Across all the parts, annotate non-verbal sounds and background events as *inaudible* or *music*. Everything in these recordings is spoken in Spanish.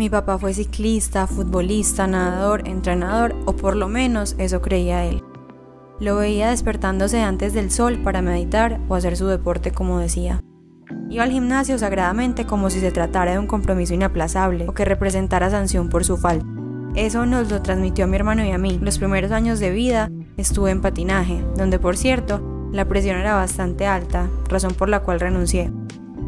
Mi papá fue ciclista, futbolista, nadador, entrenador, o por lo menos eso creía él. Lo veía despertándose antes del sol para meditar o hacer su deporte como decía. Iba al gimnasio sagradamente como si se tratara de un compromiso inaplazable o que representara sanción por su falta. Eso nos lo transmitió a mi hermano y a mí. Los primeros años de vida estuve en patinaje, donde por cierto la presión era bastante alta, razón por la cual renuncié.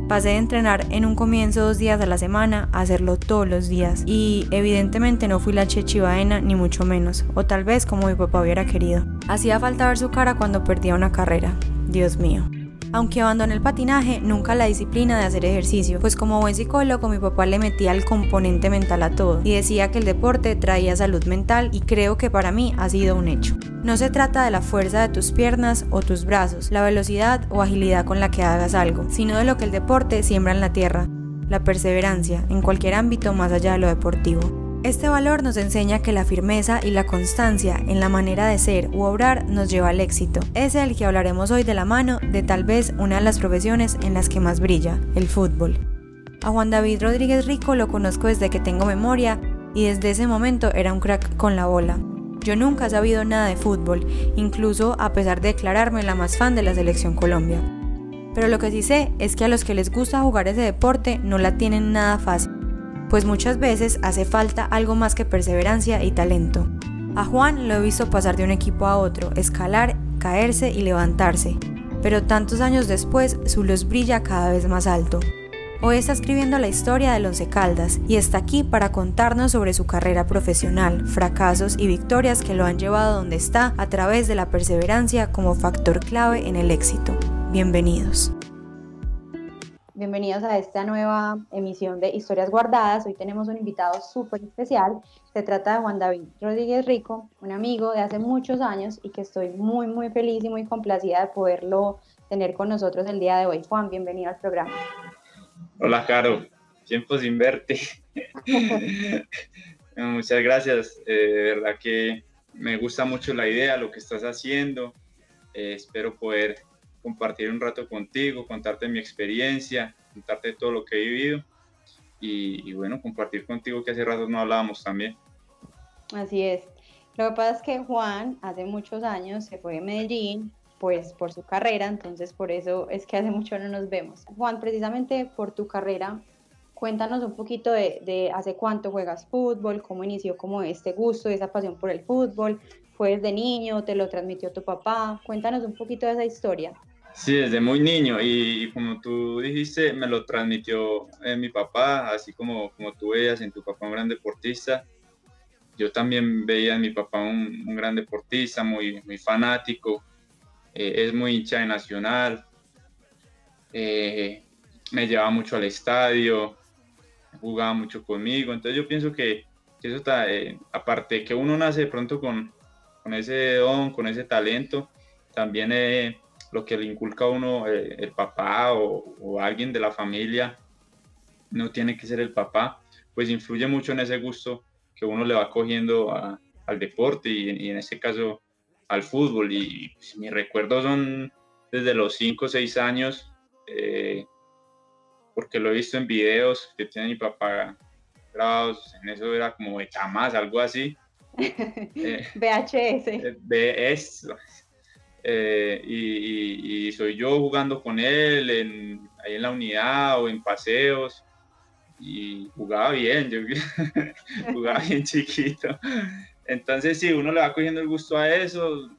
Pasé de entrenar en un comienzo dos días a la semana a hacerlo todos los días y evidentemente no fui la chechivaena ni mucho menos, o tal vez como mi papá hubiera querido. Hacía falta ver su cara cuando perdía una carrera. Dios mío. Aunque abandoné el patinaje, nunca la disciplina de hacer ejercicio, pues como buen psicólogo mi papá le metía el componente mental a todo y decía que el deporte traía salud mental y creo que para mí ha sido un hecho. No se trata de la fuerza de tus piernas o tus brazos, la velocidad o agilidad con la que hagas algo, sino de lo que el deporte siembra en la tierra, la perseverancia, en cualquier ámbito más allá de lo deportivo. Este valor nos enseña que la firmeza y la constancia en la manera de ser u obrar nos lleva al éxito. Es el que hablaremos hoy de la mano de tal vez una de las profesiones en las que más brilla, el fútbol. A Juan David Rodríguez Rico lo conozco desde que tengo memoria y desde ese momento era un crack con la bola. Yo nunca he sabido nada de fútbol, incluso a pesar de declararme la más fan de la selección Colombia. Pero lo que sí sé es que a los que les gusta jugar ese deporte no la tienen nada fácil pues muchas veces hace falta algo más que perseverancia y talento. A Juan lo he visto pasar de un equipo a otro, escalar, caerse y levantarse, pero tantos años después su luz brilla cada vez más alto. Hoy está escribiendo la historia del Once Caldas y está aquí para contarnos sobre su carrera profesional, fracasos y victorias que lo han llevado donde está a través de la perseverancia como factor clave en el éxito. Bienvenidos. Bienvenidos a esta nueva emisión de Historias Guardadas. Hoy tenemos un invitado súper especial. Se trata de Juan David Rodríguez Rico, un amigo de hace muchos años y que estoy muy, muy feliz y muy complacida de poderlo tener con nosotros el día de hoy. Juan, bienvenido al programa. Hola, Caro. Tiempo sin verte. *laughs* Muchas gracias. Eh, de verdad que me gusta mucho la idea, lo que estás haciendo. Eh, espero poder compartir un rato contigo, contarte mi experiencia, contarte todo lo que he vivido y, bueno, compartir contigo que hace rato no hablábamos también. Así es. Lo que pasa es que Juan hace muchos años se fue de Medellín, pues por su carrera, entonces por eso es que hace mucho no nos vemos. Juan, precisamente por tu carrera, cuéntanos un poquito de, de hace cuánto juegas fútbol, cómo inició como este gusto, esa pasión por el fútbol, fue desde niño, te lo transmitió tu papá, cuéntanos un poquito de esa historia. Sí, desde muy niño. Y, como tú dijiste, me lo transmitió eh, mi papá, así como, como tú veías en tu papá un gran deportista. Yo también veía en mi papá un, gran deportista, muy, muy fanático, eh, es muy hincha de Nacional, eh, me llevaba mucho al estadio, jugaba mucho conmigo, entonces yo pienso que, eso está, aparte que uno nace de pronto con, con ese don, con ese talento, también lo que le inculca a uno eh, el papá o, alguien de la familia, no tiene que ser el papá, pues influye mucho en ese gusto que uno le va cogiendo al deporte y, en este caso al fútbol. Y pues, mis recuerdos son desde los 5 o 6 años, eh, porque lo he visto en videos que tiene mi papá grabados, en eso era como Betamax, algo así. VHS. *laughs* VHS, eh, y, soy yo jugando con él en, ahí en la unidad o en paseos y jugaba bien, yo *laughs* jugaba *laughs* bien chiquito. Entonces, si uno le va cogiendo el gusto a eso.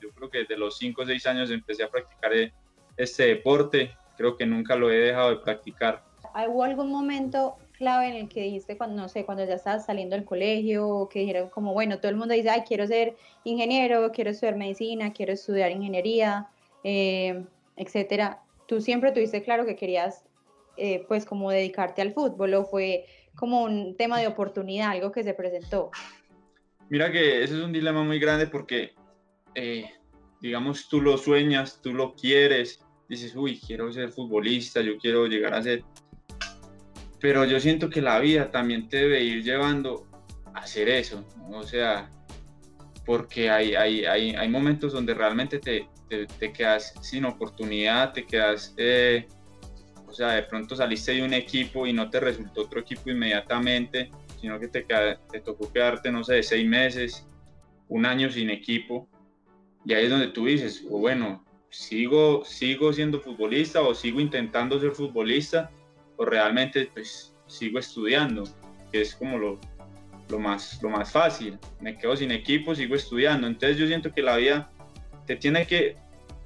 Yo creo que desde los 5 o 6 años empecé a practicar e, este deporte. Creo que nunca lo he dejado de practicar. ¿Hubo algún momento clave en el que dijiste cuando, no sé, cuando ya estabas saliendo del colegio, que dijeron como, bueno, todo el mundo dice, ay, quiero ser ingeniero, quiero estudiar medicina, quiero estudiar ingeniería, eh, etcétera. ¿Tú siempre tuviste claro que querías, eh, pues, como dedicarte al fútbol o fue como un tema de oportunidad, algo que se presentó? Mira que ese es un dilema muy grande porque, eh, digamos, tú lo sueñas, tú lo quieres, dices, uy, quiero ser futbolista, yo quiero llegar a ser pero yo siento que la vida también te debe ir llevando a hacer eso, o sea, porque hay, hay, hay, hay momentos donde realmente te, te, quedas sin oportunidad, te quedas, eh, o sea, de pronto saliste de un equipo y no te resultó otro equipo inmediatamente, sino que te, te tocó quedarte, no sé, seis meses, un año sin equipo. Y ahí es donde tú dices, o bueno, sigo, sigo siendo futbolista o sigo intentando ser futbolista o realmente pues sigo estudiando, que es como lo, lo, más, lo más fácil. Me quedo sin equipo, sigo estudiando. Entonces yo siento que la vida te tiene que,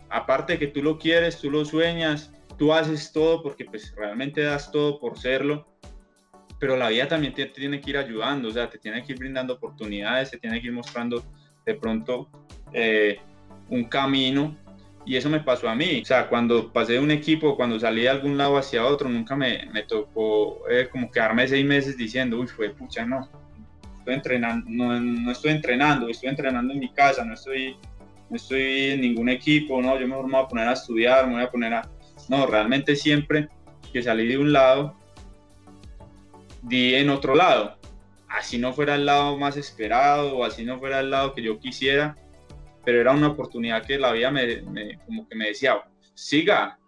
aparte de que tú lo quieres, tú lo sueñas, tú haces todo porque pues realmente das todo por serlo, pero la vida también te, tiene que ir ayudando, o sea, te tiene que ir brindando oportunidades, te tiene que ir mostrando de pronto eh, un camino y eso me pasó a mí. O sea, cuando pasé de un equipo, cuando salí de algún lado hacia otro, nunca me, me tocó eh, como quedarme seis meses diciendo, uy, fue pucha, no. Estoy entrenando, no, no, estoy entrenando, estoy entrenando en mi casa, no estoy, no estoy en ningún equipo, no, yo mejor me voy a poner a estudiar, me voy a poner a... No, realmente siempre que salí de un lado, di en otro lado. Así no fuera el lado más esperado o así no fuera el lado que yo quisiera, pero era una oportunidad que la vida me, como que me decía, siga,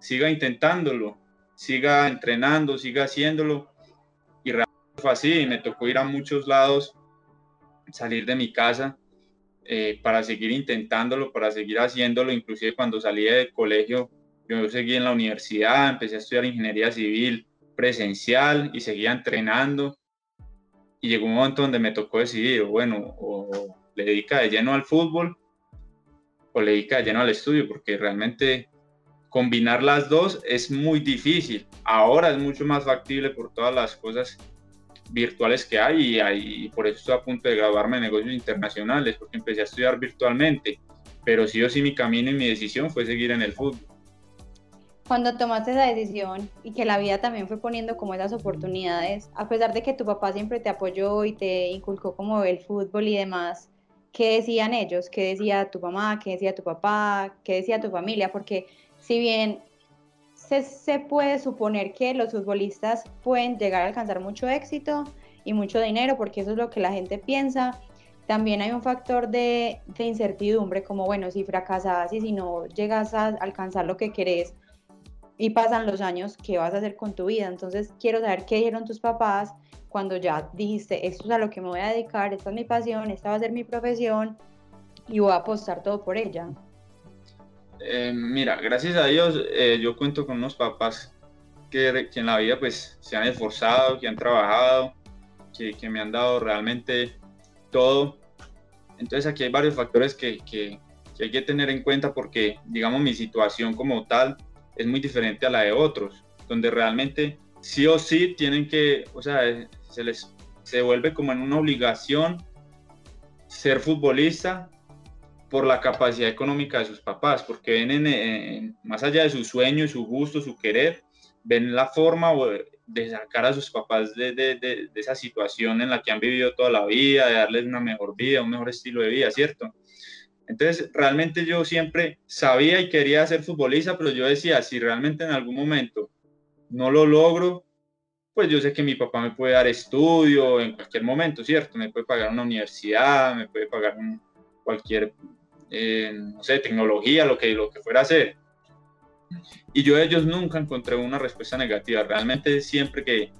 siga intentándolo, siga entrenando, siga haciéndolo. Y realmente fue así, me tocó ir a muchos lados, salir de mi casa eh, para seguir intentándolo, para seguir haciéndolo. Inclusive cuando salí del colegio, yo seguí en la universidad, empecé a estudiar ingeniería civil presencial y seguía entrenando. Y llegó un momento donde me tocó decidir, bueno, o le dedica de lleno al fútbol o le dedica de lleno al estudio, porque realmente combinar las dos es muy difícil. Ahora es mucho más factible por todas las cosas virtuales que hay y, por eso estoy a punto de graduarme en negocios internacionales, porque empecé a estudiar virtualmente, pero sí o sí mi camino y mi decisión fue seguir en el fútbol. Cuando tomaste esa decisión y que la vida también fue poniendo como esas oportunidades, a pesar de que tu papá siempre te apoyó y te inculcó como el fútbol y demás, qué decían ellos, qué decía tu mamá, qué decía tu papá, qué decía tu familia, porque si bien se, se, puede suponer que los futbolistas pueden llegar a alcanzar mucho éxito y mucho dinero, porque eso es lo que la gente piensa, también hay un factor de, de incertidumbre, como bueno, si fracasas y si no llegas a alcanzar lo que querés y pasan los años, ¿qué vas a hacer con tu vida? Entonces quiero saber qué dijeron tus papás cuando ya dijiste, esto es a lo que me voy a dedicar, esta es mi pasión, esta va a ser mi profesión y voy a apostar todo por ella? Eh, mira, gracias a Dios eh, yo cuento con unos papás que, que, en la vida pues se han esforzado, que han trabajado, que, que, me han dado realmente todo. Entonces aquí hay varios factores que, que hay que tener en cuenta porque digamos mi situación como tal es muy diferente a la de otros, donde realmente sí o sí tienen que, o sea, se les se vuelve como en una obligación ser futbolista por la capacidad económica de sus papás, porque ven en, más allá de su sueño, su gusto, su querer, ven la forma de sacar a sus papás de, de, de, esa situación en la que han vivido toda la vida, de darles una mejor vida, un mejor estilo de vida, ¿cierto? Entonces, realmente yo siempre sabía y quería ser futbolista, pero yo decía, si realmente en algún momento no lo logro, pues yo sé que mi papá me puede dar estudio en cualquier momento, ¿cierto? Me puede pagar una universidad, me puede pagar cualquier, eh, no sé, tecnología, lo que, lo que fuera a hacer. Y yo de ellos nunca encontré una respuesta negativa. Realmente siempre que,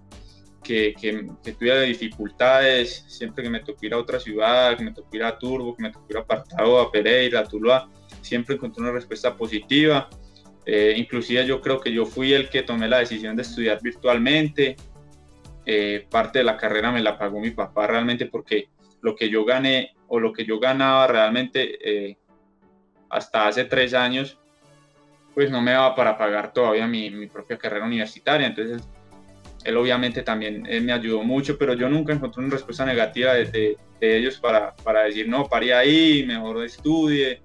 que, que, que tuviera dificultades, siempre que me tocó ir a otra ciudad, que me tocó ir a Turbo, que me tocó ir a Apartado, a Pereira, a Tuluá, siempre encontré una respuesta positiva eh, inclusive yo creo que yo fui el que tomé la decisión de estudiar virtualmente. Eh, parte de la carrera me la pagó mi papá realmente porque lo que yo gané o lo que yo ganaba realmente eh, hasta hace tres años, pues no me daba para pagar todavía mi, mi propia carrera universitaria. Entonces, él obviamente también él me ayudó mucho, pero yo nunca encontré una respuesta negativa de, de, de ellos para, para, decir, no, pare ahí, mejor estudie,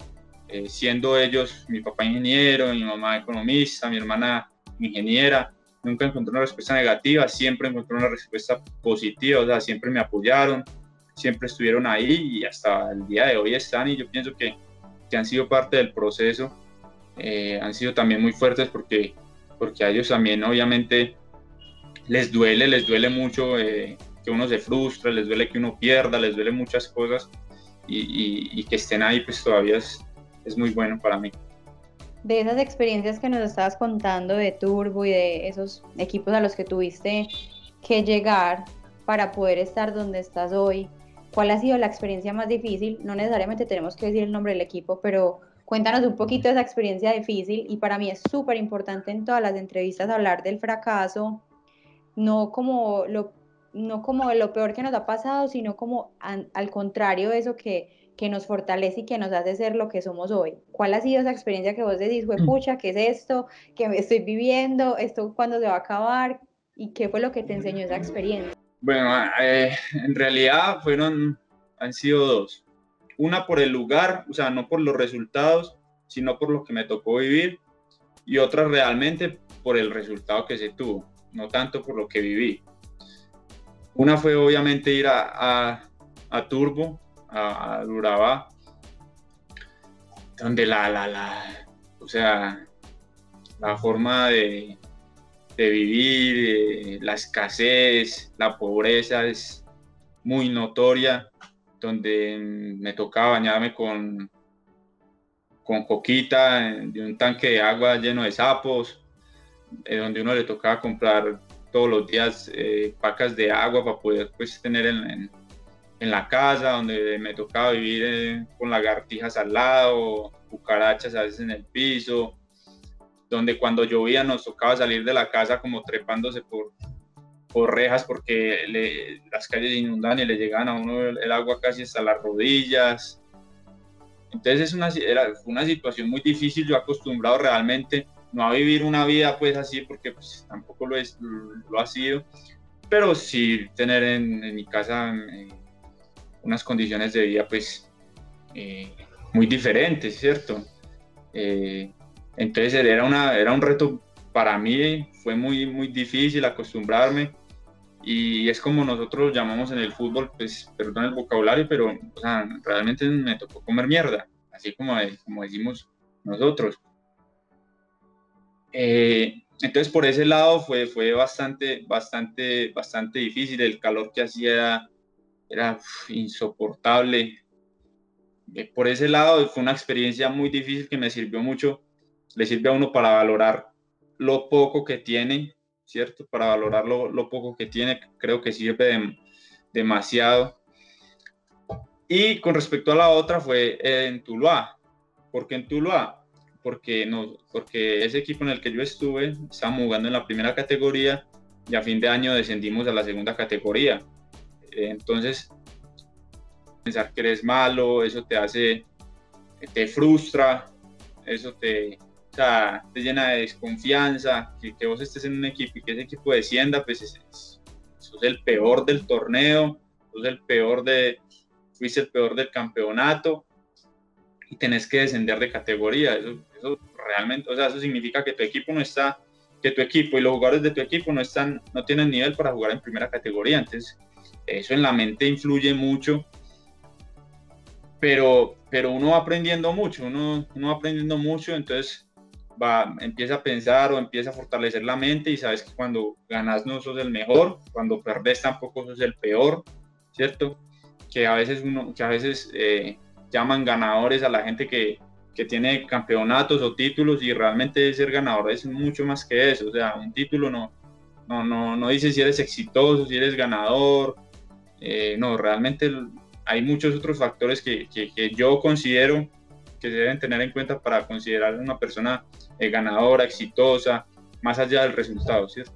eh, siendo ellos mi papá ingeniero, mi mamá economista, mi hermana ingeniera, nunca encontré una respuesta negativa, siempre encontré una respuesta positiva, o sea, siempre me apoyaron, siempre estuvieron ahí y hasta el día de hoy están y yo pienso que, que han sido parte del proceso, eh, han sido también muy fuertes porque, porque a ellos también obviamente les duele, les duele mucho eh, que uno se frustre, les duele que uno pierda, les duele muchas cosas y, y, y que estén ahí pues todavía es, es muy bueno para mí. De esas experiencias que nos estabas contando de Turbo y de esos equipos a los que tuviste que llegar para poder estar donde estás hoy? ¿Cuál ha sido la experiencia más difícil? No necesariamente tenemos que decir el nombre del equipo, pero cuéntanos un poquito de esa experiencia difícil y para mí es súper importante en todas las entrevistas hablar del fracaso, no como lo, no como lo peor que nos ha pasado, sino como al contrario eso que, que nos fortalece y que nos hace ser lo que somos hoy. ¿Cuál ha sido esa experiencia que vos decís, fue mm. pucha, qué es esto, que estoy viviendo, esto cuándo se va a acabar y qué fue lo que te enseñó esa experiencia? Bueno, eh, en realidad fueron, han sido dos. Una por el lugar, o sea, no por los resultados, sino por lo que me tocó vivir, y otra realmente por el resultado que se tuvo, no tanto por lo que viví. Una fue obviamente ir a, a Turbo, a, Duraba, donde la, la, la, o sea, la forma de, de vivir, la escasez, la pobreza es muy notoria, donde me tocaba bañarme con, con coquita de un tanque de agua lleno de sapos, eh, donde uno le tocaba comprar todos los días eh, pacas de agua para poder pues, tener en, en la casa, donde me tocaba vivir eh, con lagartijas al lado, cucarachas a veces en el piso, donde cuando llovía nos tocaba salir de la casa como trepándose por, por rejas porque las calles inundan y le llegaban a uno el, agua casi hasta las rodillas. Entonces es una, era una situación muy difícil, yo acostumbrado realmente no a vivir una vida pues así porque pues, tampoco lo, es, lo, ha sido, pero sí tener en, mi casa... Unas condiciones de vida pues eh, muy diferentes, ¿cierto? Eh, entonces era, una, era un reto para mí, fue muy, muy difícil acostumbrarme y es como nosotros llamamos en el fútbol, pues perdón el vocabulario, pero realmente me tocó comer mierda, así como, como decimos nosotros. Eh, entonces por ese lado fue, fue bastante, bastante, bastante difícil, el calor que hacía era insoportable. Eh, por ese lado fue una experiencia muy difícil que me sirvió mucho, le sirve a uno para valorar lo poco que tiene, ¿cierto? Para valorar lo, poco que tiene, creo que sirve demasiado. Y con respecto a la otra fue en Tuluá. ¿Por qué en Tuluá? Porque, no, porque ese equipo en el que yo estuve, estábamos jugando en la primera categoría y a fin de año descendimos a la segunda categoría. Entonces, pensar que eres malo, eso te hace, te frustra, eso te, te llena de desconfianza, que, que, vos estés en un equipo y que ese equipo descienda, pues es, es, sos el peor del torneo, sos el peor de, fuiste el peor del campeonato y tenés que descender de categoría. Eso, eso realmente, o sea, eso significa que tu equipo no está, que tu equipo y los jugadores de tu equipo no están, no tienen nivel para jugar en primera categoría. Entonces, eso en la mente influye mucho, pero, pero uno va aprendiendo mucho, uno, uno va aprendiendo mucho, entonces va, empieza a pensar o empieza a fortalecer la mente y sabes que cuando ganas no sos el mejor, cuando perdés tampoco sos el peor, ¿cierto? Que a veces, uno, que a veces eh, llaman ganadores a la gente que, que tiene campeonatos o títulos y realmente ser ganador es mucho más que eso, o sea, un título no, no, no, no dice si eres exitoso, si eres ganador, eh, no, realmente hay muchos otros factores que, yo considero que se deben tener en cuenta para considerar una persona eh, ganadora, exitosa, más allá del resultado, ¿cierto?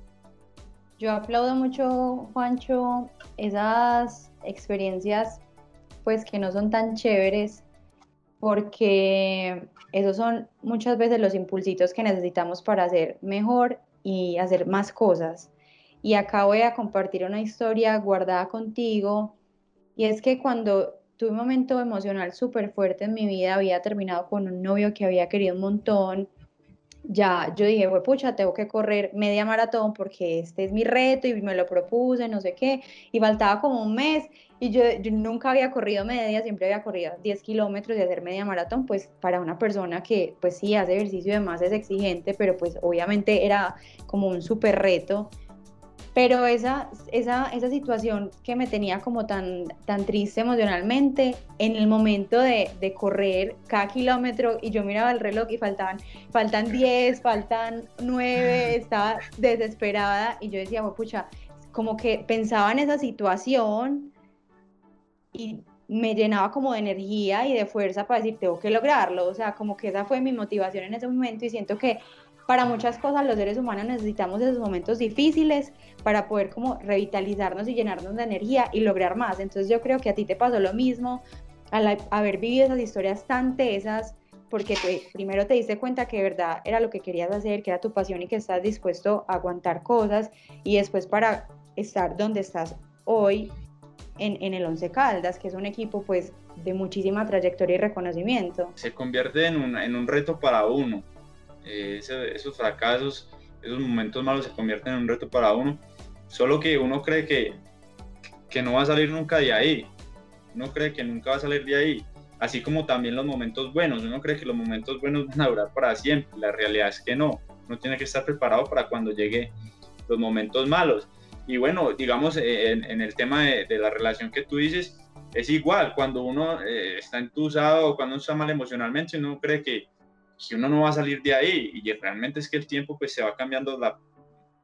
Yo aplaudo mucho, Juancho, esas experiencias pues que no son tan chéveres porque esos son muchas veces los impulsitos que necesitamos para hacer mejor y hacer más cosas. Y acá voy a compartir una historia guardada contigo. Y es que cuando tuve un momento emocional súper fuerte en mi vida, había terminado con un novio que había querido un montón. Ya yo dije, pues pucha, tengo que correr media maratón porque este es mi reto y me lo propuse, no sé qué. Y faltaba como un mes y yo, yo, nunca había corrido media, siempre había corrido 10 kilómetros y hacer media maratón, pues para una persona que pues sí hace ejercicio y demás es exigente, pero pues obviamente era como un súper reto. Pero esa, esa, esa situación que me tenía como tan, tan triste emocionalmente, en el momento de, de correr cada kilómetro y yo miraba el reloj y faltaban, faltan 10, faltan 9, estaba desesperada y yo decía, pucha, como que pensaba en esa situación y me llenaba como de energía y de fuerza para decir, tengo que lograrlo. O sea, como que esa fue mi motivación en ese momento y siento que para muchas cosas los seres humanos necesitamos esos momentos difíciles para poder como revitalizarnos y llenarnos de energía y lograr más. Entonces yo creo que a ti te pasó lo mismo al haber vivido esas historias tan tesas, porque primero te diste cuenta que de verdad era lo que querías hacer, que era tu pasión y que estás dispuesto a aguantar cosas y después para estar donde estás hoy en, en, el Once Caldas, que es un equipo pues de muchísima trayectoria y reconocimiento. Se convierte en un, en un reto para uno. Eh, esos fracasos, esos momentos malos se convierten en un reto para uno. Solo que uno cree que, que no va a salir nunca de ahí. Uno cree que nunca va a salir de ahí. Así como también los momentos buenos. Uno cree que los momentos buenos van a durar para siempre. La realidad es que no. Uno tiene que estar preparado para cuando llegue los momentos malos. Y bueno, digamos, eh, en, el tema de, la relación que tú dices, es igual, cuando uno eh, está entusado o cuando uno está mal emocionalmente, uno cree que, que, uno no va a salir de ahí y realmente es que el tiempo pues se va cambiando la,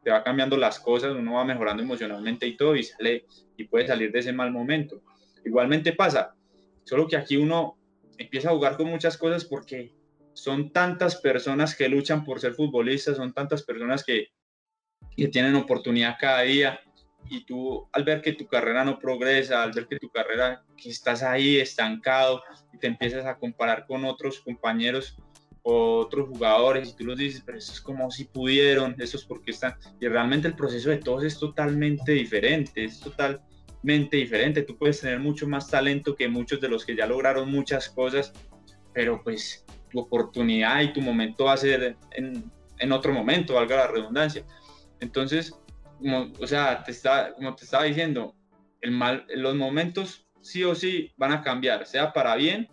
te va cambiando las cosas, uno va mejorando emocionalmente y todo y sale y puede salir de ese mal momento. Igualmente pasa, solo que aquí uno empieza a jugar con muchas cosas porque son tantas personas que luchan por ser futbolistas, son tantas personas que, que tienen oportunidad cada día y tú al ver que tu carrera no progresa, al ver que tu carrera, que estás ahí estancado y te empiezas a comparar con otros compañeros otros jugadores y tú los dices, pero eso es como si pudieron, eso es porque están, y realmente el proceso de todos es totalmente diferente, es totalmente diferente, tú puedes tener mucho más talento que muchos de los que ya lograron muchas cosas, pero pues tu oportunidad y tu momento va a ser en, en otro momento, valga la redundancia. Entonces, como, o sea, te está, como te estaba diciendo, el mal, los momentos sí o sí van a cambiar, sea para bien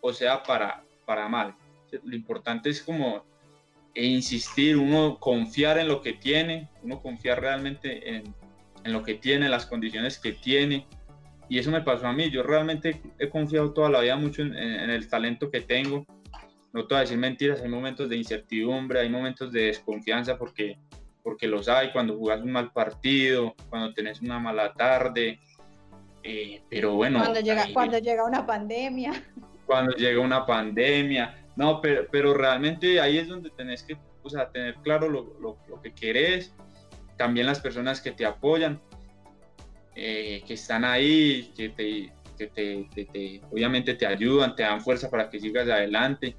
o sea para, para mal. Lo importante es como insistir, uno confiar en lo que tiene, uno confiar realmente en, en lo que tiene, las condiciones que tiene. Y eso me pasó a mí. Yo realmente he confiado toda la vida mucho en, en el talento que tengo. No te voy a decir mentiras, hay momentos de incertidumbre, hay momentos de desconfianza porque porque los hay cuando jugas un mal partido, cuando tenés una mala tarde, eh, pero bueno. Cuando llega, cuando llega una pandemia. Cuando llega una pandemia, no, pero, pero realmente ahí es donde tenés que o sea, tener claro lo, lo, lo, que querés, también las personas que te apoyan, eh, que están ahí, que, te, que te, te, obviamente te ayudan, te dan fuerza para que sigas adelante.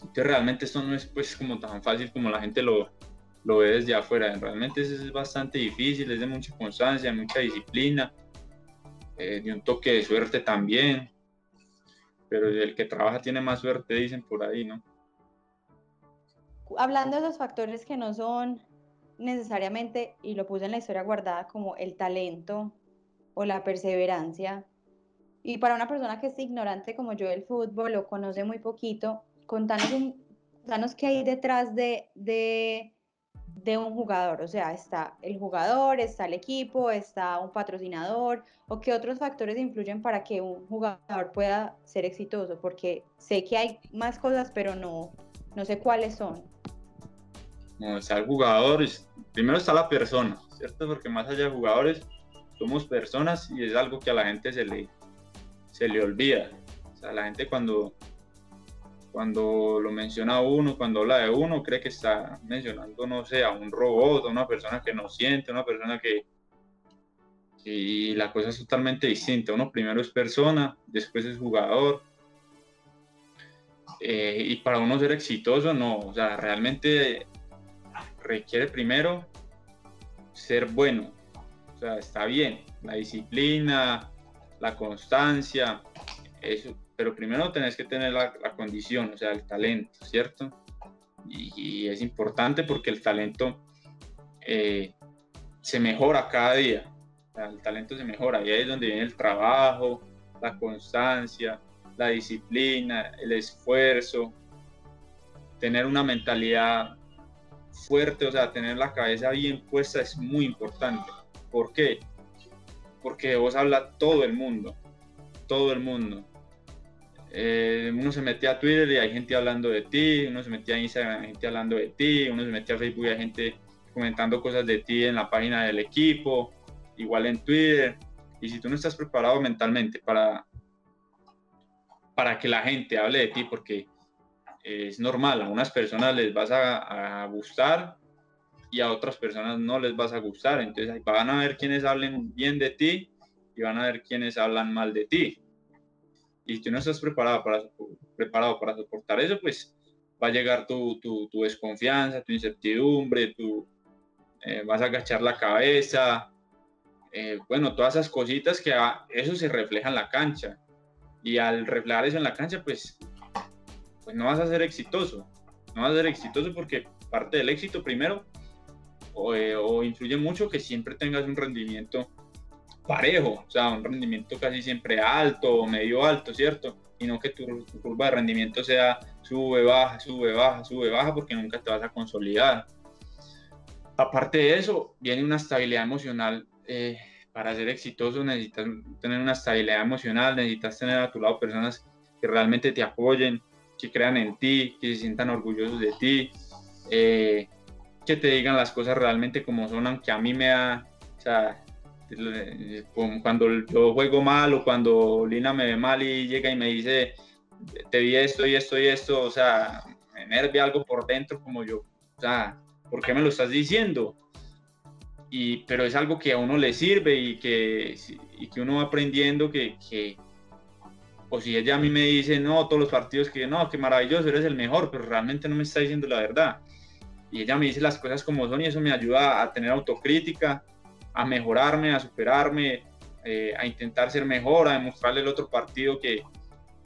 Entonces realmente esto no es pues como tan fácil como la gente lo, lo ve desde afuera. Realmente es bastante difícil, es de mucha constancia, mucha disciplina, eh, de un toque de suerte también. Pero el que trabaja tiene más suerte, dicen por ahí, ¿no? Hablando de esos factores que no son necesariamente, y lo puse en la historia guardada, como el talento o la perseverancia. Y para una persona que es ignorante como yo del fútbol, lo conoce muy poquito, contanos, un, contanos qué hay detrás de, de de un jugador, o sea, está el jugador, está el equipo, está un patrocinador, o qué otros factores influyen para que un jugador pueda ser exitoso, porque sé que hay más cosas, pero no, no sé cuáles son. No, está el jugador, primero está la persona, ¿cierto? Porque más allá de jugadores, somos personas y es algo que a la gente se le, se le olvida. O sea, la gente cuando cuando lo menciona uno, cuando habla de uno, cree que está mencionando, no sé, a un robot, a una persona que no siente, una persona que... Y la cosa es totalmente distinta. Uno primero es persona, después es jugador. Eh, y para uno ser exitoso, no, o sea, realmente requiere primero ser bueno, o sea, está bien, la disciplina, la constancia, eso, pero primero tenés que tener la, condición, o sea, el talento, ¿cierto? Y, es importante porque el talento eh, se mejora cada día, el talento se mejora, y ahí es donde viene el trabajo, la constancia, la disciplina, el esfuerzo, tener una mentalidad fuerte, o sea, tener la cabeza bien puesta es muy importante. ¿Por qué? Porque vos habla todo el mundo, todo el mundo. Eh, uno se metía a Twitter y hay gente hablando de ti, uno se metía a Instagram y hay gente hablando de ti, uno se metía a Facebook y hay gente comentando cosas de ti en la página del equipo, igual en Twitter. Y si tú no estás preparado mentalmente para, para que la gente hable de ti, porque es normal, a unas personas les vas a, gustar y a otras personas no les vas a gustar. Entonces van a ver quienes hablen bien de ti y van a ver quienes hablan mal de ti. Y si tú no estás preparado para, preparado para soportar eso, pues va a llegar tu, tu, tu desconfianza, tu incertidumbre, tu, eh, vas a agachar la cabeza, eh, bueno, todas esas cositas que eso se refleja en la cancha. Y al reflejar eso en la cancha, pues, pues no vas a ser exitoso. No vas a ser exitoso porque parte del éxito primero o, eh, influye mucho que siempre tengas un rendimiento parejo, o sea, un rendimiento casi siempre alto o medio alto, ¿cierto? Y no que tu, curva de rendimiento sea sube, baja, sube, baja, sube, baja, porque nunca te vas a consolidar. Aparte de eso, viene una estabilidad emocional. Eh, para ser exitoso necesitas tener una estabilidad emocional, necesitas tener a tu lado personas que realmente te apoyen, que crean en ti, que se sientan orgullosos de ti, eh, que te digan las cosas realmente como son, aunque a mí me da, o sea, cuando yo juego mal o cuando Lina me ve mal y llega y me dice, te vi esto y esto y esto, o sea, me enervia algo por dentro como yo, o sea, ¿por qué me lo estás diciendo? Y, pero es algo que a uno le sirve y que, y que uno va aprendiendo que, que, o si ella a mí me dice, no, todos los partidos que no, qué maravilloso, eres el mejor, pero realmente no me está diciendo la verdad. Y ella me dice las cosas como son y eso me ayuda a tener autocrítica a mejorarme, a superarme, eh, a intentar ser mejor, a demostrarle el otro partido que,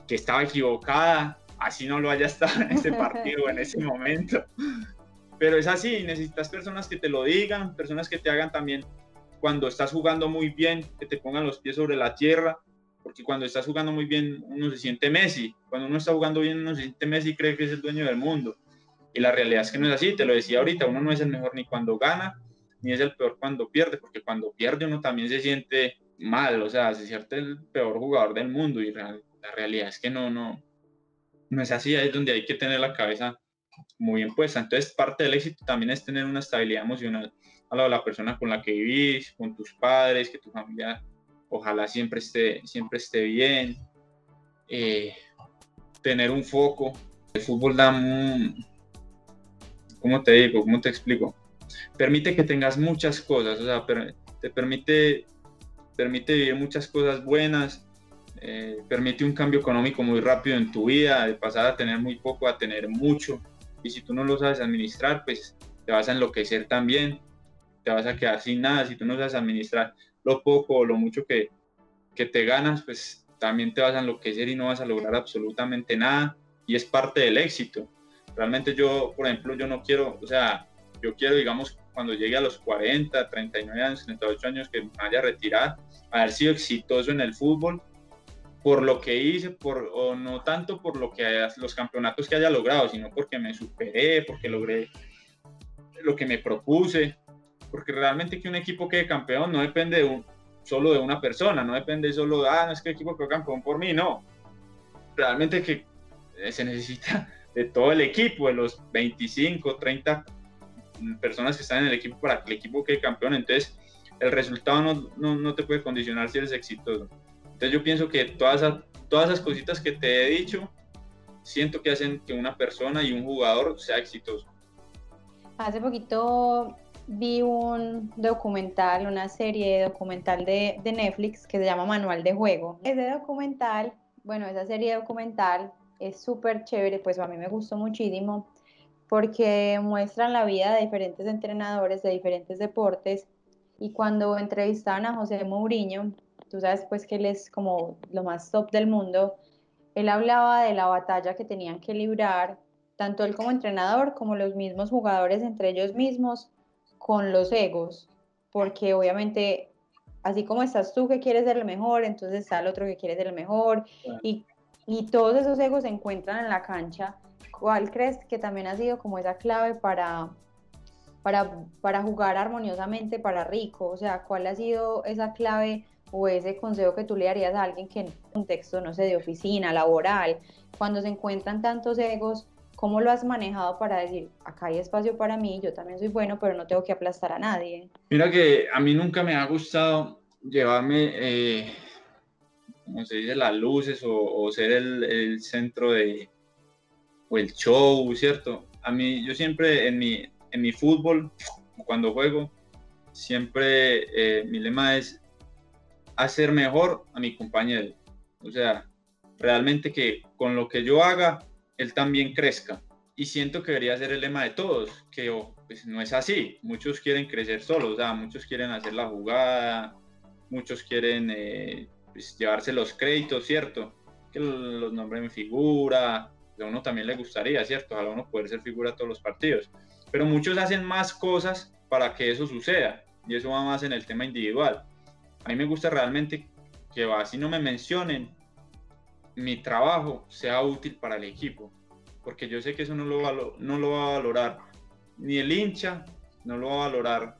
que estaba equivocada, así no lo haya estado en ese *laughs* partido en ese momento. Pero es así, necesitas personas que te lo digan, personas que te hagan también cuando estás jugando muy bien, que te pongan los pies sobre la tierra, porque cuando estás jugando muy bien uno se siente Messi, cuando uno está jugando bien uno se siente Messi y cree que es el dueño del mundo. Y la realidad es que no es así, te lo decía ahorita, uno no es el mejor ni cuando gana, ni es el peor cuando pierde, porque cuando pierde uno también se siente mal, o sea, se siente el peor jugador del mundo y la realidad es que no, no, no es así, es donde hay que tener la cabeza muy bien puesta. Entonces, parte del éxito también es tener una estabilidad emocional a la de la persona con la que vivís, con tus padres, que tu familia ojalá siempre esté, siempre esté bien, eh, tener un foco. El fútbol da, un, ¿cómo te digo? ¿Cómo te explico? Permite que tengas muchas cosas, o sea, te permite, permite vivir muchas cosas buenas, eh, permite un cambio económico muy rápido en tu vida, de pasar a tener muy poco a tener mucho. Y si tú no lo sabes administrar, pues te vas a enloquecer también, te vas a quedar sin nada. Si tú no sabes administrar lo poco o lo mucho que, que te ganas, pues también te vas a enloquecer y no vas a lograr absolutamente nada. Y es parte del éxito. Realmente yo, por ejemplo, yo no quiero, o sea, yo quiero, digamos, cuando llegue a los 40, 39 años, 38 años, que me haya retirado, haber sido exitoso en el fútbol por lo que hice, por, o no tanto por lo que los campeonatos que haya logrado, sino porque me superé, porque logré lo que me propuse, porque realmente que un equipo quede campeón no depende de un, solo de una persona, no depende solo de, ah, no es que el equipo quedó campeón por mí, no. Realmente que se necesita de todo el equipo, de los 25, 30 personas que están en el equipo para que el equipo quede campeón. Entonces, el resultado no, no, no te puede condicionar si eres exitoso. Entonces, yo pienso que todas esas, todas esas cositas que te he dicho, siento que hacen que una persona y un jugador sea exitoso. Hace poquito vi un documental, una serie documental de, de Netflix que se llama Manual de Juego. Ese documental, bueno, esa serie documental es súper chévere, pues a mí me gustó muchísimo porque muestran la vida de diferentes entrenadores de diferentes deportes. Y cuando entrevistaban a José Mourinho, tú sabes pues que él es como lo más top del mundo, él hablaba de la batalla que tenían que librar, tanto él como entrenador, como los mismos jugadores entre ellos mismos, con los egos, porque obviamente, así como estás tú que quieres ser el mejor, entonces está el otro que quiere ser el mejor, y, y todos esos egos se encuentran en la cancha ¿Cuál crees que también ha sido como esa clave para, para, jugar armoniosamente para Rico? O sea, ¿cuál ha sido esa clave o ese consejo que tú le darías a alguien que en un contexto, no sé, de oficina, laboral, cuando se encuentran tantos egos, ¿Cómo lo has manejado para decir, acá hay espacio para mí, yo también soy bueno, pero no tengo que aplastar a nadie? Mira que a mí nunca me ha gustado llevarme, eh, como se dice, las luces o, ser el, el, centro de, o el show, ¿cierto? A mí, yo siempre en mi, en mi fútbol, cuando juego, siempre eh, mi lema es hacer mejor a mi compañero. O sea, realmente que con lo que yo haga, él también crezca. Y siento que debería ser el lema de todos, que oh, pues no es así. Muchos quieren crecer solos, o sea, muchos quieren hacer la jugada, muchos quieren eh, pues, llevarse los créditos, ¿cierto? Que los nombren en figura, a uno también le gustaría, ¿cierto? A uno poder ser figura todos los partidos. Pero muchos hacen más cosas para que eso suceda, y eso va más en el tema individual. A mí me gusta realmente que así no me mencionen, mi trabajo sea útil para el equipo, porque yo sé que eso no lo, no lo va a valorar ni el hincha, no lo va a valorar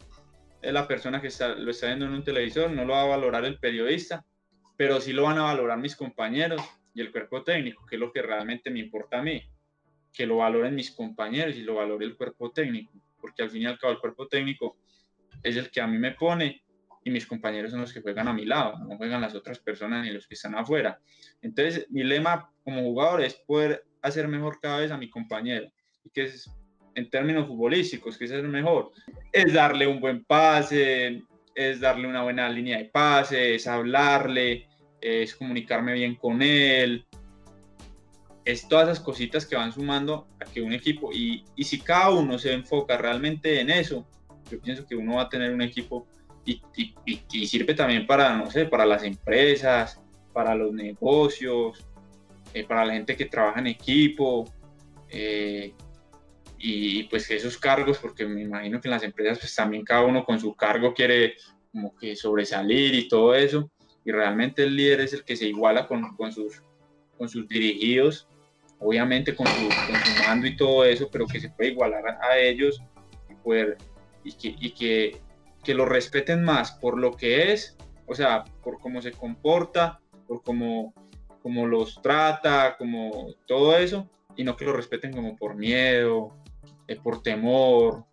la persona que está, lo está viendo en un televisor, no lo va a valorar el periodista, pero sí lo van a valorar mis compañeros y el cuerpo técnico, que es lo que realmente me importa a mí, que lo valoren mis compañeros y lo valore el cuerpo técnico, porque al fin y al cabo el cuerpo técnico es el que a mí me pone y mis compañeros son los que juegan a mi lado, no juegan las otras personas ni los que están afuera. Entonces, mi lema como jugador es poder hacer mejor cada vez a mi compañero, y que es en términos futbolísticos, que es el mejor, es darle un buen pase, es darle una buena línea de pase, es hablarle, es comunicarme bien con él, es todas esas cositas que van sumando a que un equipo, y, y si cada uno se enfoca realmente en eso, yo pienso que uno va a tener un equipo y, y, y, sirve también para, no sé, para las empresas, para los negocios, eh, para la gente que trabaja en equipo, eh, y pues esos cargos, porque me imagino que en las empresas pues también cada uno con su cargo quiere como que sobresalir y todo eso, y realmente el líder es el que se iguala con, con sus, con sus dirigidos, obviamente con su, con su mando y todo eso, pero que se puede igualar a, ellos y poder y que, y que, que lo respeten más por lo que es, o sea, por cómo se comporta, por cómo, cómo los trata, como todo eso, y no que lo respeten como por miedo, eh, por temor,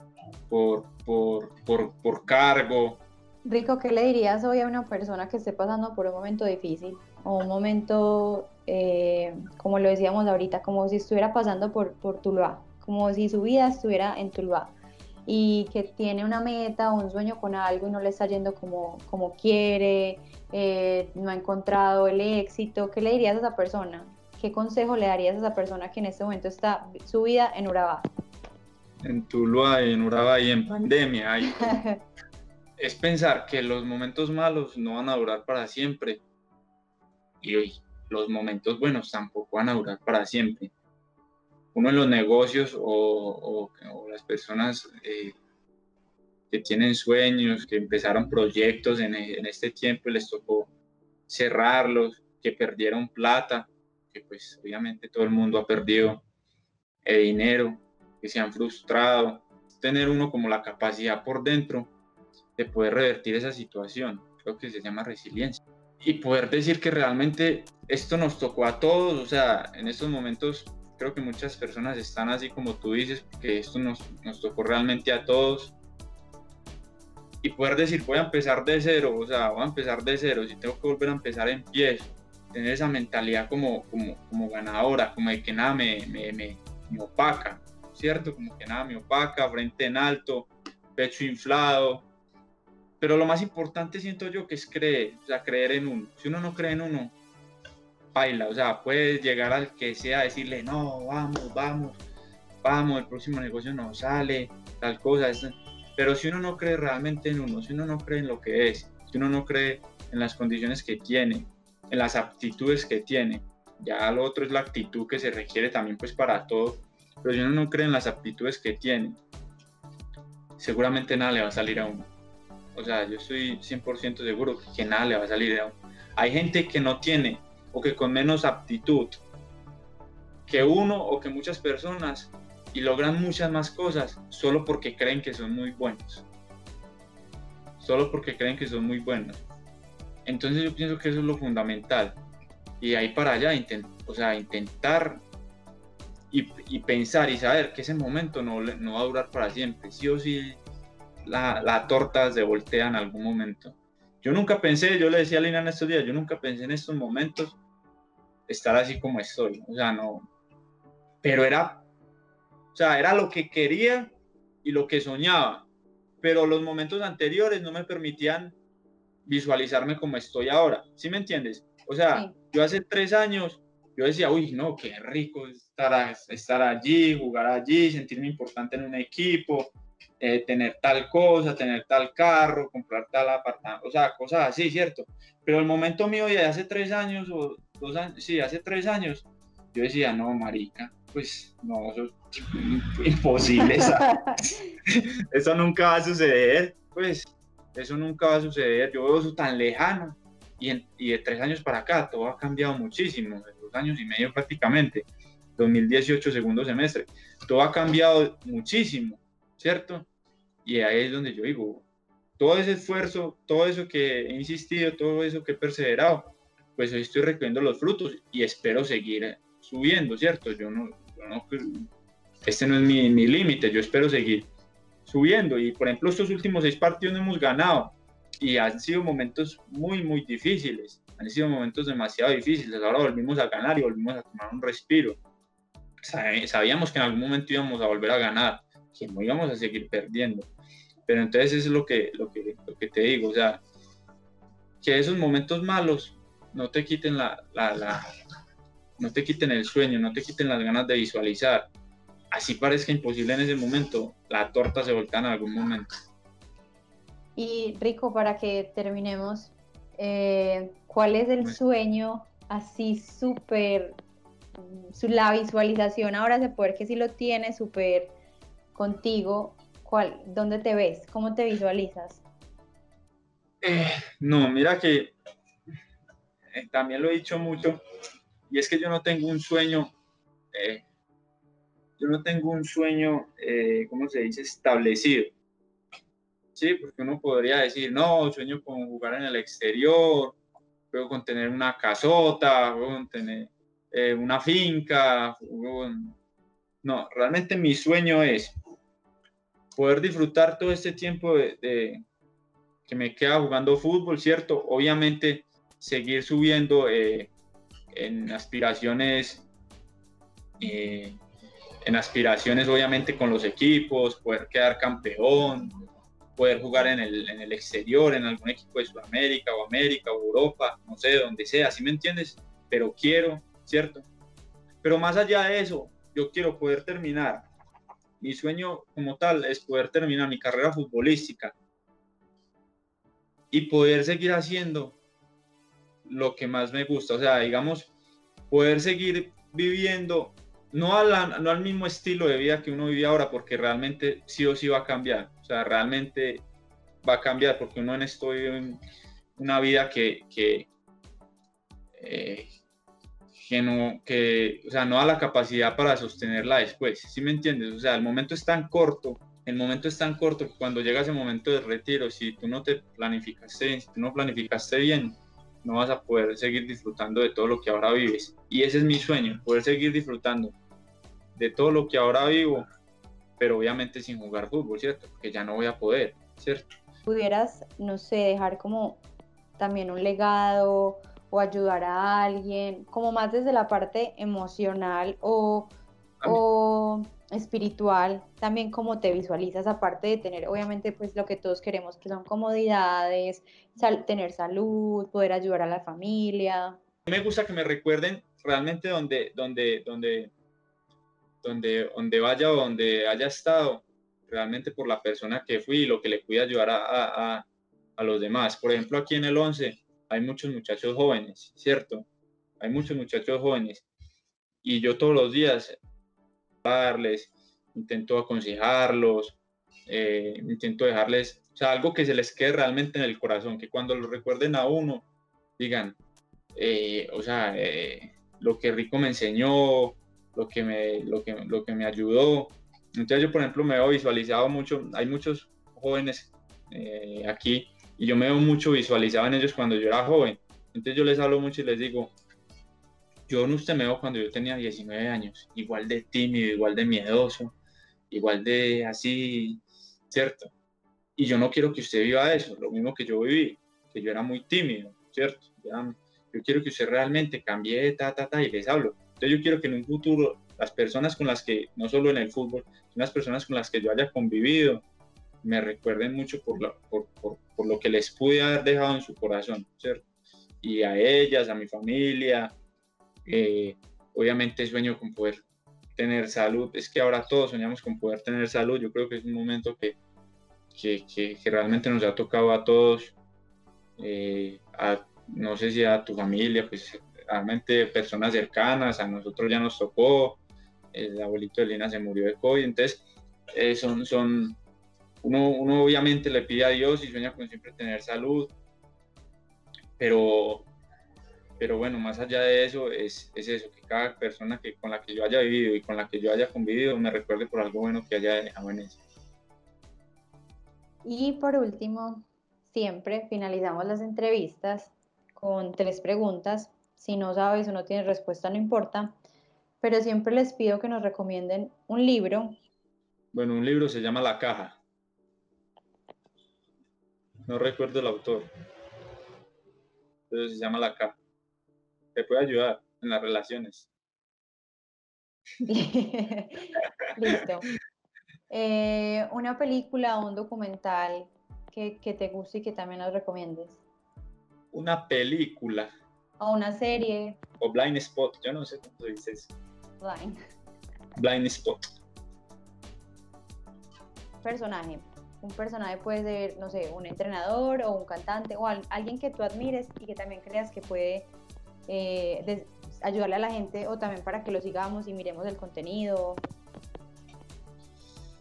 por, por, por, por cargo. Rico, ¿qué le dirías hoy a una persona que esté pasando por un momento difícil o un momento, eh, como lo decíamos ahorita, como si estuviera pasando por, por Tuluá, como si su vida estuviera en Tuluá? y que tiene una meta o un sueño con algo y no le está yendo como, como quiere, eh, no ha encontrado el éxito, ¿qué le dirías a esa persona? ¿Qué consejo le darías a esa persona que en este momento está su vida en Urabá? En Tuluá, en Urabá y en pandemia. *laughs* es pensar que los momentos malos no van a durar para siempre. Y los momentos buenos tampoco van a durar para siempre. Uno en los negocios o, las personas eh, que tienen sueños, que empezaron proyectos en, este tiempo y les tocó cerrarlos, que perdieron plata, que pues obviamente todo el mundo ha perdido el dinero, que se han frustrado, tener uno como la capacidad por dentro de poder revertir esa situación, creo que se llama resiliencia. Y poder decir que realmente esto nos tocó a todos, o sea, en estos momentos creo que muchas personas están así como tú dices, porque esto nos, nos tocó realmente a todos. Y poder decir, voy a empezar de cero, o sea, voy a empezar de cero, si tengo que volver a empezar, empiezo. Tener esa mentalidad como, como, como ganadora, como de que nada me, me, me, me opaca, ¿cierto? Como que nada me opaca, frente en alto, pecho inflado. Pero lo más importante siento yo que es creer, o sea, creer en uno. Si uno no cree en uno, baila, o sea, puedes llegar al que sea, decirle, no, vamos, vamos, vamos, el próximo negocio no sale, tal cosa, pero si uno no cree realmente en uno, si uno no cree en lo que es, si uno no cree en las condiciones que tiene, en las aptitudes que tiene, ya lo otro es la actitud que se requiere también pues para todo, pero si uno no cree en las aptitudes que tiene, seguramente nada le va a salir a uno. O sea, yo estoy 100% seguro que nada le va a salir. Hay gente que no tiene o que con menos aptitud que uno o que muchas personas y logran muchas más cosas solo porque creen que son muy buenos. Solo porque creen que son muy buenos. Entonces yo pienso que eso es lo fundamental. Y ahí para allá, o sea, intentar y, pensar y saber que ese momento no, no va a durar para siempre. Sí o sí, la, la torta se voltea en algún momento. Yo nunca pensé, yo le decía a Lina en estos días, yo nunca pensé en estos momentos estar así como estoy. O sea, no. Pero era, o sea, era lo que quería y lo que soñaba. Pero los momentos anteriores no me permitían visualizarme como estoy ahora. ¿Sí me entiendes? O sea, yo hace tres años, yo decía, uy, no, qué rico estar, estar allí, jugar allí, sentirme importante en un equipo, eh, tener tal cosa, tener tal carro, comprar tal apartamento, o sea, cosas así, ¿cierto? Pero el momento mío de hace tres años, o dos años, sí, hace tres años, yo decía, no, marica, pues no, eso es *laughs* imposible, *laughs* eso nunca va a suceder, pues eso nunca va a suceder, yo veo eso tan lejano y, y de tres años para acá todo ha cambiado muchísimo, dos años y medio prácticamente, 2018 segundo semestre, todo ha cambiado muchísimo, ¿cierto? Y ahí es donde yo digo, todo ese esfuerzo, todo eso que he insistido, todo eso que he perseverado, pues hoy estoy recogiendo los frutos y espero seguir subiendo, ¿cierto? Yo no, yo no este no es mi, mi límite, yo espero seguir subiendo. Y por ejemplo, estos últimos seis partidos no hemos ganado y han sido momentos muy, muy difíciles. Han sido momentos demasiado difíciles. Ahora volvimos a ganar y volvimos a tomar un respiro. Sabíamos que en algún momento íbamos a volver a ganar, que no íbamos a seguir perdiendo. Pero entonces eso es lo que, lo que, lo que te digo, o sea, que esos momentos malos no te quiten la, la, la, no te quiten el sueño, no te quiten las ganas de visualizar. Así parezca imposible en ese momento, la torta se voltea en algún momento. Y Rico, para que terminemos, eh, ¿cuál es el sueño así súper, la visualización ahora se puede que si lo tienes súper contigo, ¿cuál, ¿dónde te ves? ¿Cómo te visualizas? Eh, no, mira que eh, también lo he dicho mucho, y es que yo no tengo un sueño, yo no tengo un sueño, ¿cómo se dice?, establecido Sí, porque uno podría decir, no, sueño con jugar en el exterior, luego con tener una casota, luego con tener eh, una finca. No, realmente mi sueño es poder disfrutar todo este tiempo de, que me queda jugando fútbol, ¿cierto? Obviamente seguir subiendo eh, en aspiraciones, eh, en aspiraciones obviamente con los equipos, poder quedar campeón, poder jugar en el, en el exterior, en algún equipo de Sudamérica o América o Europa, no sé, donde sea, ¿sí me entiendes? Pero quiero, ¿cierto? Pero más allá de eso, yo quiero poder terminar. Mi sueño como tal es poder terminar mi carrera futbolística y poder seguir haciendo lo que más me gusta. O sea, digamos, poder seguir viviendo, no, no al mismo estilo de vida que uno vive ahora, porque realmente sí o sí va a cambiar o sea, realmente va a cambiar porque uno en esto vive una vida que, que, eh, que, no, que, o sea, no da la capacidad para sostenerla después. ¿Sí me entiendes? O sea, el momento es tan corto, el momento es tan corto que cuando llega ese momento de retiro, si tú no te planificaste, si tú no planificaste bien, no vas a poder seguir disfrutando de todo lo que ahora vives. Y ese es mi sueño, poder seguir disfrutando de todo lo que ahora vivo pero obviamente sin jugar fútbol, ¿cierto? Porque ya no voy a poder, ¿cierto? Pudieras, no sé, dejar como también un legado o ayudar a alguien, como más desde la parte emocional o, o espiritual, también como te visualizas, aparte de tener obviamente pues lo que todos queremos, que son comodidades, tener salud, poder ayudar a la familia. Me gusta que me recuerden realmente donde, donde, donde, donde, donde vaya o donde haya estado, realmente por la persona que fui y lo que le pude ayudar a, a, a los demás. Por ejemplo, aquí en el 11 hay muchos muchachos jóvenes, ¿cierto? Hay muchos muchachos jóvenes y yo todos los días darles, intento aconsejarlos, eh, intento dejarles, o algo que se les quede realmente en el corazón, que cuando lo recuerden a uno, digan, eh, o sea, eh, lo que Rico me enseñó, lo que me, lo que, lo que me ayudó. Entonces yo, por ejemplo, me veo visualizado mucho, hay muchos jóvenes eh, aquí y yo me veo mucho visualizado en ellos cuando yo era joven. Entonces yo les hablo mucho y les digo, yo no usted me veo cuando yo tenía 19 años, igual de tímido, igual de miedoso, igual de así, ¿cierto? Y yo no quiero que usted viva eso, lo mismo que yo viví, que yo era muy tímido, ¿cierto? yo quiero que usted realmente cambie, ta, ta, ta, y les hablo. Entonces yo quiero que en un futuro las personas con las que, no solo en el fútbol, sino las personas con las que yo haya convivido, me recuerden mucho por lo, por, por, por lo que les pude haber dejado en su corazón, ¿cierto? Y a ellas, a mi familia, eh, obviamente sueño con poder tener salud, es que ahora todos soñamos con poder tener salud, yo creo que es un momento que, que, que, realmente nos ha tocado a todos, eh, a, no sé si a tu familia, pues realmente personas cercanas, a nosotros ya nos tocó, el abuelito de Lina se murió de COVID, entonces eh, son, son uno, uno, obviamente le pide a Dios y sueña con siempre tener salud, pero, pero bueno, más allá de eso, es, es, eso, que cada persona que, con la que yo haya vivido y con la que yo haya convivido me recuerde por algo bueno que haya dejado en eso. Y por último, siempre finalizamos las entrevistas con tres preguntas. Si no sabes o no tienes respuesta, no importa. Pero siempre les pido que nos recomienden un libro. Bueno, un libro se llama La Caja. No recuerdo el autor. Pero se llama La Caja. Te puede ayudar en las relaciones. *laughs* Listo. Eh, una película o un documental que, que, te guste y que también nos recomiendes. Una película. O una serie. O Blind Spot, yo no sé cómo dices. Blind. Blind Spot. Personaje. Un personaje puede ser, no sé, un entrenador o un cantante o alguien que tú admires y que también creas que puede eh, ayudarle a la gente o también para que lo sigamos y miremos el contenido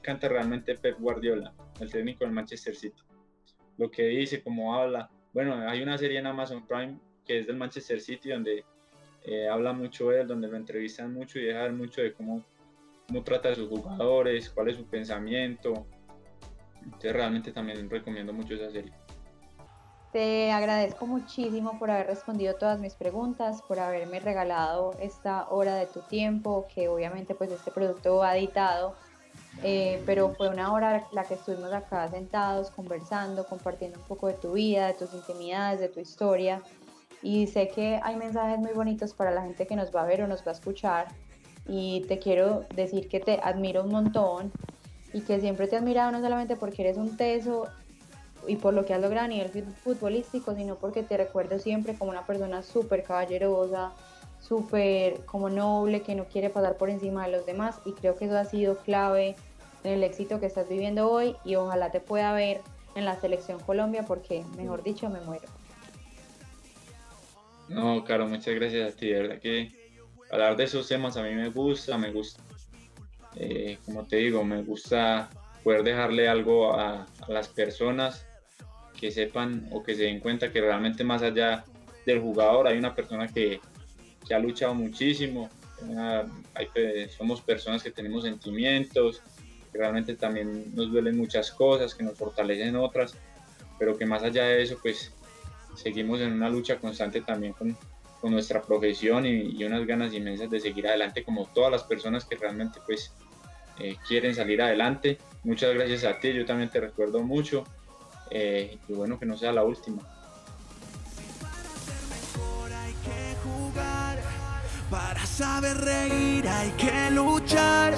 canta realmente Pep Guardiola, el técnico del Manchester City. Lo que dice, cómo habla. Bueno, hay una serie en Amazon Prime que es del Manchester City donde eh, habla mucho él, donde lo entrevistan mucho y deja mucho de cómo, cómo trata a sus jugadores, cuál es su pensamiento. Entonces realmente también recomiendo mucho esa serie. Te agradezco muchísimo por haber respondido todas mis preguntas, por haberme regalado esta hora de tu tiempo, que obviamente pues este producto ha editado eh, pero fue una hora la que estuvimos acá sentados, conversando, compartiendo un poco de tu vida, de tus intimidades, de tu historia. Y sé que hay mensajes muy bonitos para la gente que nos va a ver o nos va a escuchar. Y te quiero decir que te admiro un montón y que siempre te he admirado no solamente porque eres un teso y por lo que has logrado a nivel futbolístico, sino porque te recuerdo siempre como una persona súper caballerosa, súper como noble, que no quiere pasar por encima de los demás y creo que eso ha sido clave en el éxito que estás viviendo hoy y ojalá te pueda ver en la selección Colombia porque, mejor dicho, me muero. No, Caro, muchas gracias a ti, de verdad que hablar de esos temas a mí me gusta, me gusta, eh, como te digo, me gusta poder dejarle algo a, a las personas que sepan o que se den cuenta que realmente más allá del jugador hay una persona que, que ha luchado muchísimo. somos personas que tenemos sentimientos, que realmente también nos duelen muchas cosas, que nos fortalecen otras, pero que más allá de eso, pues seguimos en una lucha constante también con, con nuestra profesión y, unas ganas inmensas de seguir adelante, como todas las personas que realmente pues eh, quieren salir adelante. Muchas gracias a ti, yo también te recuerdo mucho eh, y bueno, que no sea la última. Reír hay que luchar.